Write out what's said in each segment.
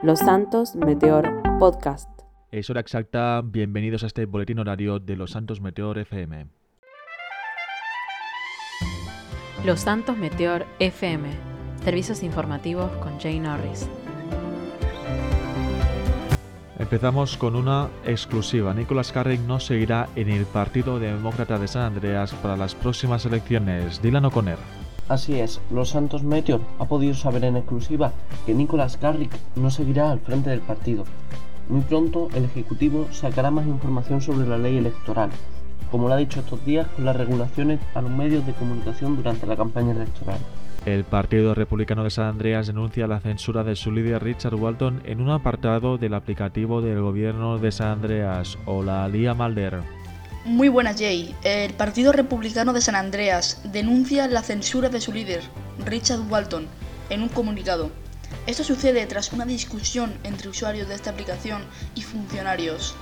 Los Santos Meteor Podcast. Es hora exacta, bienvenidos a este boletín horario de Los Santos Meteor FM. Los Santos Meteor FM. Servicios informativos con Jay Norris. Empezamos con una exclusiva. Nicolás Carrick no seguirá en el Partido Demócrata de San Andreas para las próximas elecciones. Dylan O'Connor. Así es, Los Santos Meteor ha podido saber en exclusiva que Nicolás Carrick no seguirá al frente del partido. Muy pronto el Ejecutivo sacará más información sobre la ley electoral, como lo ha dicho estos días con las regulaciones a los medios de comunicación durante la campaña electoral. El Partido Republicano de San Andreas denuncia la censura de su líder Richard Walton en un apartado del aplicativo del gobierno de San Andreas. Hola, Lía Malder. Muy buenas, Jay. El Partido Republicano de San Andreas denuncia la censura de su líder, Richard Walton, en un comunicado. Esto sucede tras una discusión entre usuarios de esta aplicación y funcionarios.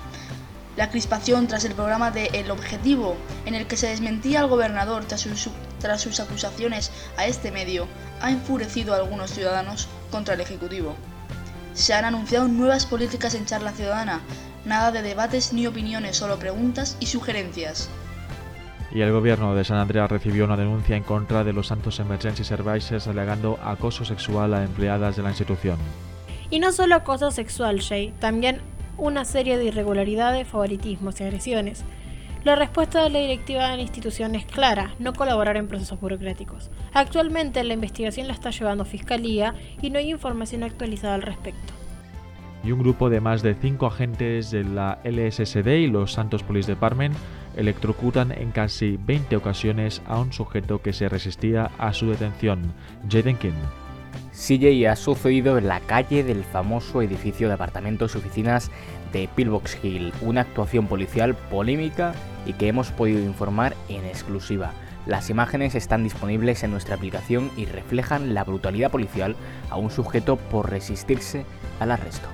La crispación tras el programa de El Objetivo, en el que se desmentía al gobernador tras sus, tras sus acusaciones a este medio, ha enfurecido a algunos ciudadanos contra el Ejecutivo. Se han anunciado nuevas políticas en charla ciudadana Nada de debates ni opiniones, solo preguntas y sugerencias. Y el gobierno de San Andreas recibió una denuncia en contra de los Santos Emergency Services alegando acoso sexual a empleadas de la institución. Y no solo acoso sexual, Jay, también una serie de irregularidades, favoritismos y agresiones. La respuesta de la directiva de la institución es clara, no colaborar en procesos burocráticos. Actualmente la investigación la está llevando Fiscalía y no hay información actualizada al respecto y un grupo de más de cinco agentes de la LSSD y los Santos Police Department electrocutan en casi 20 ocasiones a un sujeto que se resistía a su detención, Jaden King. CJ ha sucedido en la calle del famoso edificio de apartamentos y oficinas de Pillbox Hill, una actuación policial polémica y que hemos podido informar en exclusiva. Las imágenes están disponibles en nuestra aplicación y reflejan la brutalidad policial a un sujeto por resistirse al arresto.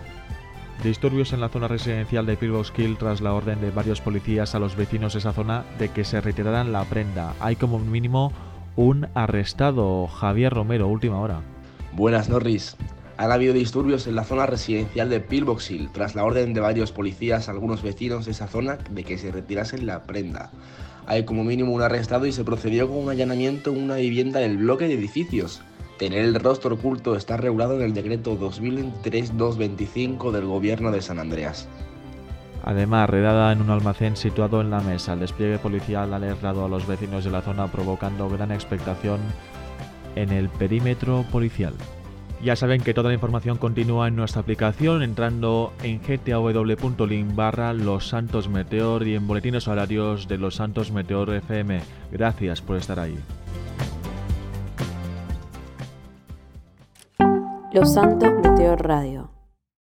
Disturbios en la zona residencial de Pillbox Hill tras la orden de varios policías a los vecinos de esa zona de que se retiraran la prenda. Hay como mínimo un arrestado, Javier Romero, última hora. Buenas, Norris. Han habido disturbios en la zona residencial de Pillbox Hill tras la orden de varios policías a algunos vecinos de esa zona de que se retirasen la prenda. Hay como mínimo un arrestado y se procedió con un allanamiento en una vivienda del bloque de edificios. Tener el rostro oculto está regulado en el decreto 2003-225 del Gobierno de San Andreas. Además, redada en un almacén situado en la mesa, el despliegue policial ha alertado a los vecinos de la zona provocando gran expectación en el perímetro policial. Ya saben que toda la información continúa en nuestra aplicación entrando en gtaw.link barra Los Santos Meteor y en boletines horarios de Los Santos Meteor FM. Gracias por estar ahí. Los Santos Meteor Radio.